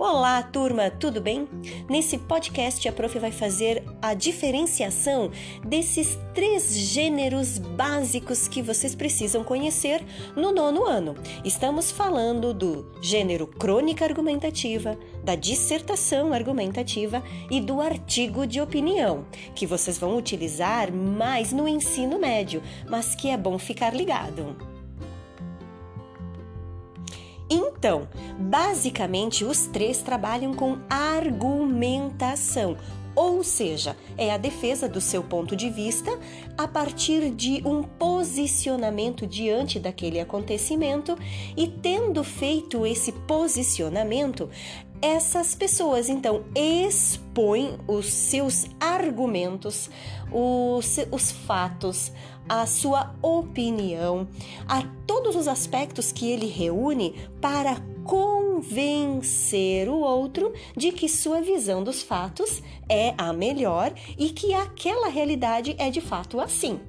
Olá, turma, tudo bem? Nesse podcast, a prof vai fazer a diferenciação desses três gêneros básicos que vocês precisam conhecer no nono ano. Estamos falando do gênero crônica argumentativa, da dissertação argumentativa e do artigo de opinião, que vocês vão utilizar mais no ensino médio, mas que é bom ficar ligado. Então, basicamente, os três trabalham com argumentação, ou seja, é a defesa do seu ponto de vista a partir de um posicionamento diante daquele acontecimento e tendo feito esse posicionamento, essas pessoas então expõem os seus argumentos, os, os fatos, a sua opinião, a todos os aspectos que ele reúne para convencer o outro de que sua visão dos fatos é a melhor e que aquela realidade é de fato assim.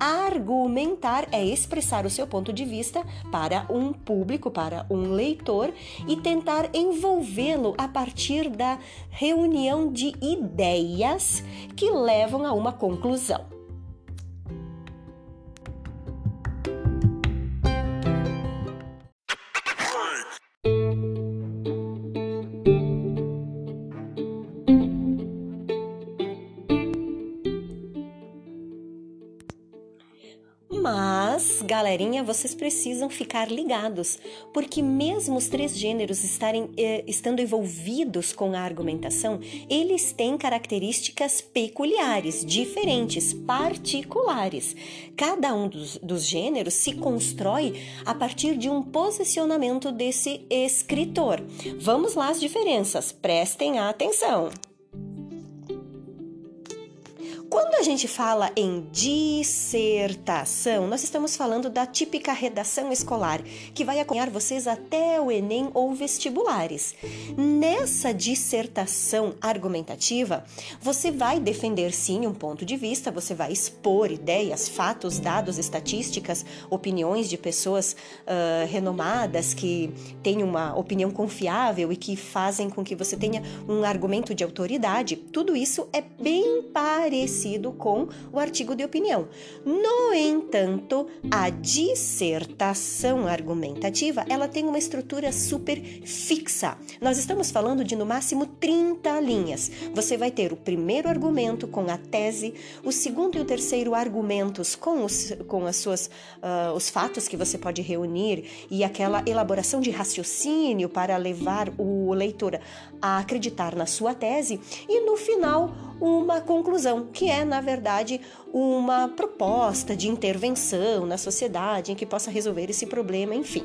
Argumentar é expressar o seu ponto de vista para um público, para um leitor e tentar envolvê-lo a partir da reunião de ideias que levam a uma conclusão. Mas, galerinha, vocês precisam ficar ligados, porque mesmo os três gêneros estarem eh, estando envolvidos com a argumentação, eles têm características peculiares, diferentes, particulares. Cada um dos, dos gêneros se constrói a partir de um posicionamento desse escritor. Vamos lá as diferenças, prestem atenção. Quando a gente fala em dissertação, nós estamos falando da típica redação escolar, que vai acompanhar vocês até o Enem ou vestibulares. Nessa dissertação argumentativa, você vai defender sim um ponto de vista, você vai expor ideias, fatos, dados, estatísticas, opiniões de pessoas uh, renomadas que têm uma opinião confiável e que fazem com que você tenha um argumento de autoridade. Tudo isso é bem parecido parecido com o artigo de opinião. No entanto, a dissertação argumentativa, ela tem uma estrutura super fixa. Nós estamos falando de no máximo 30 linhas. Você vai ter o primeiro argumento com a tese, o segundo e o terceiro argumentos com os, com as suas, uh, os fatos que você pode reunir e aquela elaboração de raciocínio para levar o leitor a acreditar na sua tese e no final uma conclusão, que é, na verdade, uma proposta de intervenção na sociedade em que possa resolver esse problema, enfim.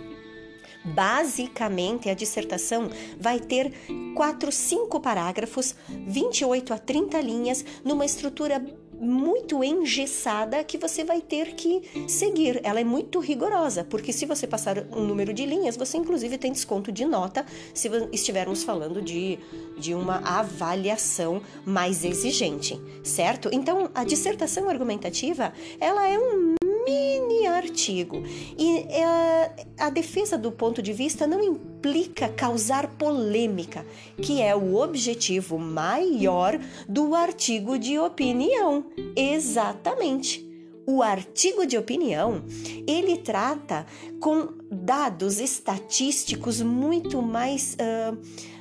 Basicamente, a dissertação vai ter 4, 5 parágrafos, 28 a 30 linhas, numa estrutura muito engessada que você vai ter que seguir. Ela é muito rigorosa, porque se você passar um número de linhas, você inclusive tem desconto de nota se estivermos falando de, de uma avaliação mais exigente, certo? Então, a dissertação argumentativa, ela é um mini artigo. E é, a defesa do ponto de vista não implica causar polêmica, que é o objetivo maior do artigo de opinião. Exatamente. O artigo de opinião, ele trata com dados estatísticos muito mais uh,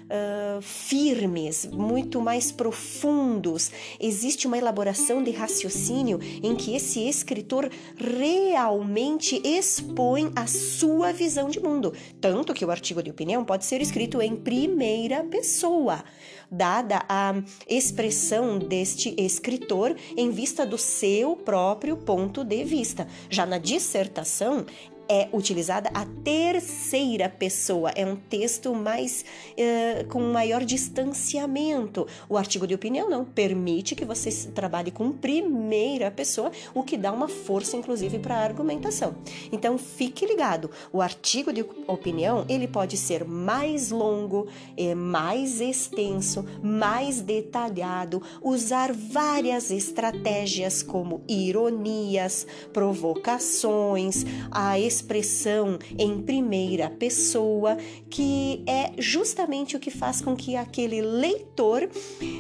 uh, firmes, muito mais profundos. Existe uma elaboração de raciocínio em que esse escritor realmente expõe a sua visão de mundo. Tanto que o artigo de opinião pode ser escrito em primeira pessoa, dada a expressão deste escritor em vista do seu próprio ponto de vista. Já na dissertação, é utilizada a terceira pessoa. É um texto mais uh, com maior distanciamento. O artigo de opinião não permite que você trabalhe com primeira pessoa, o que dá uma força, inclusive, para a argumentação. Então, fique ligado. O artigo de opinião ele pode ser mais longo, é, mais extenso, mais detalhado, usar várias estratégias como ironias, provocações, a expressão em primeira pessoa, que é justamente o que faz com que aquele leitor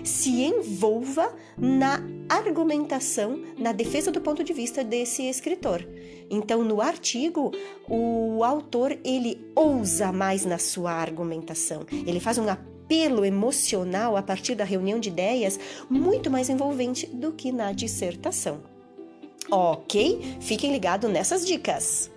se envolva na argumentação, na defesa do ponto de vista desse escritor. Então, no artigo, o autor ele ousa mais na sua argumentação. Ele faz um apelo emocional a partir da reunião de ideias muito mais envolvente do que na dissertação. Ok? Fiquem ligados nessas dicas.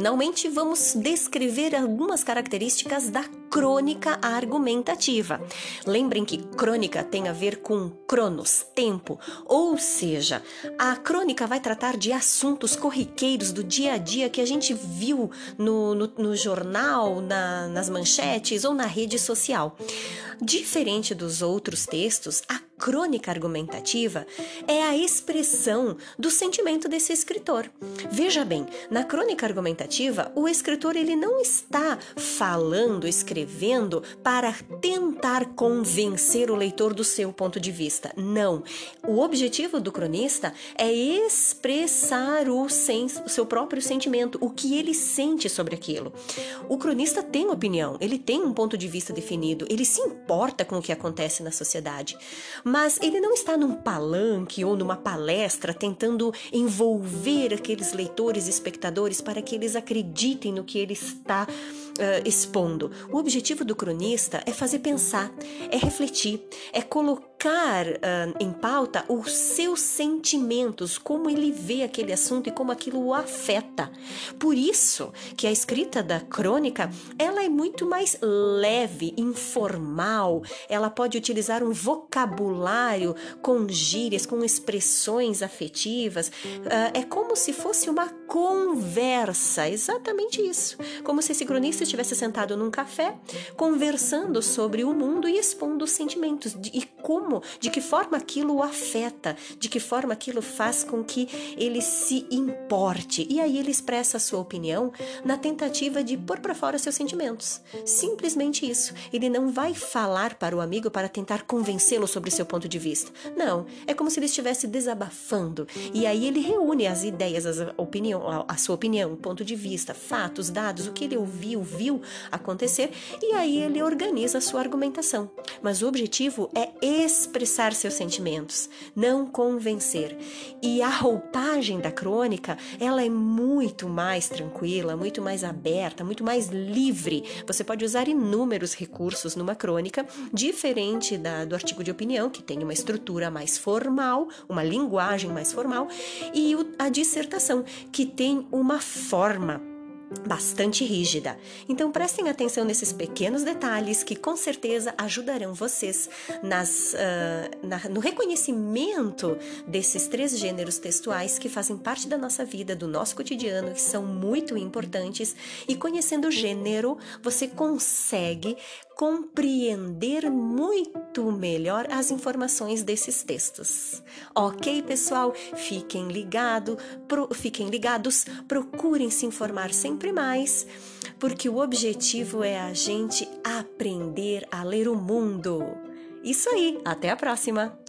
Finalmente vamos descrever algumas características da crônica argumentativa. Lembrem que crônica tem a ver com cronos, tempo, ou seja, a crônica vai tratar de assuntos corriqueiros do dia a dia que a gente viu no, no, no jornal, na, nas manchetes ou na rede social. Diferente dos outros textos, a crônica argumentativa é a expressão do sentimento desse escritor. Veja bem, na crônica argumentativa, o escritor ele não está falando, escrevendo para tentar convencer o leitor do seu ponto de vista. Não. O objetivo do cronista é expressar o, o seu próprio sentimento, o que ele sente sobre aquilo. O cronista tem opinião, ele tem um ponto de vista definido, ele se importa com o que acontece na sociedade mas ele não está num palanque ou numa palestra tentando envolver aqueles leitores e espectadores para que eles acreditem no que ele está uh, expondo. O objetivo do cronista é fazer pensar, é refletir, é colocar uh, em pauta os seus sentimentos, como ele vê aquele assunto e como aquilo o afeta. Por isso que a escrita da crônica ela é muito mais leve, informal. Ela pode utilizar um vocabulário com gírias, com expressões afetivas. Uh, é como se fosse uma conversa, exatamente isso. Como se esse cronista estivesse sentado num café, conversando sobre o mundo e expondo os sentimentos e como, de que forma aquilo o afeta, de que forma aquilo faz com que ele se importe. E aí ele expressa a sua opinião na tentativa de pôr para fora seus sentimentos. Simplesmente isso. Ele não vai falar para o amigo para tentar convencê-lo sobre seu ponto de vista. Não, é como se ele estivesse desabafando. E aí ele reúne as ideias, a, opinião, a, sua opinião, ponto de vista, fatos, dados, o que ele ouviu, viu acontecer e aí ele organiza a sua argumentação. Mas o objetivo é expressar seus sentimentos, não convencer. E a roupagem da crônica, ela é muito mais tranquila, muito mais aberta, muito mais livre. Você pode usar inúmeros recursos numa crônica, diferente da, do artigo de opinião, que tem uma estrutura mais formal, uma linguagem mais formal, e o, a dissertação, que tem uma forma bastante rígida. Então prestem atenção nesses pequenos detalhes que com certeza ajudarão vocês nas, uh, na, no reconhecimento desses três gêneros textuais que fazem parte da nossa vida, do nosso cotidiano, que são muito importantes. E conhecendo o gênero, você consegue compreender muito melhor as informações desses textos. Ok, pessoal? Fiquem, ligado, pro, fiquem ligados, procurem se informar sempre mais, porque o objetivo é a gente aprender a ler o mundo. Isso aí, até a próxima!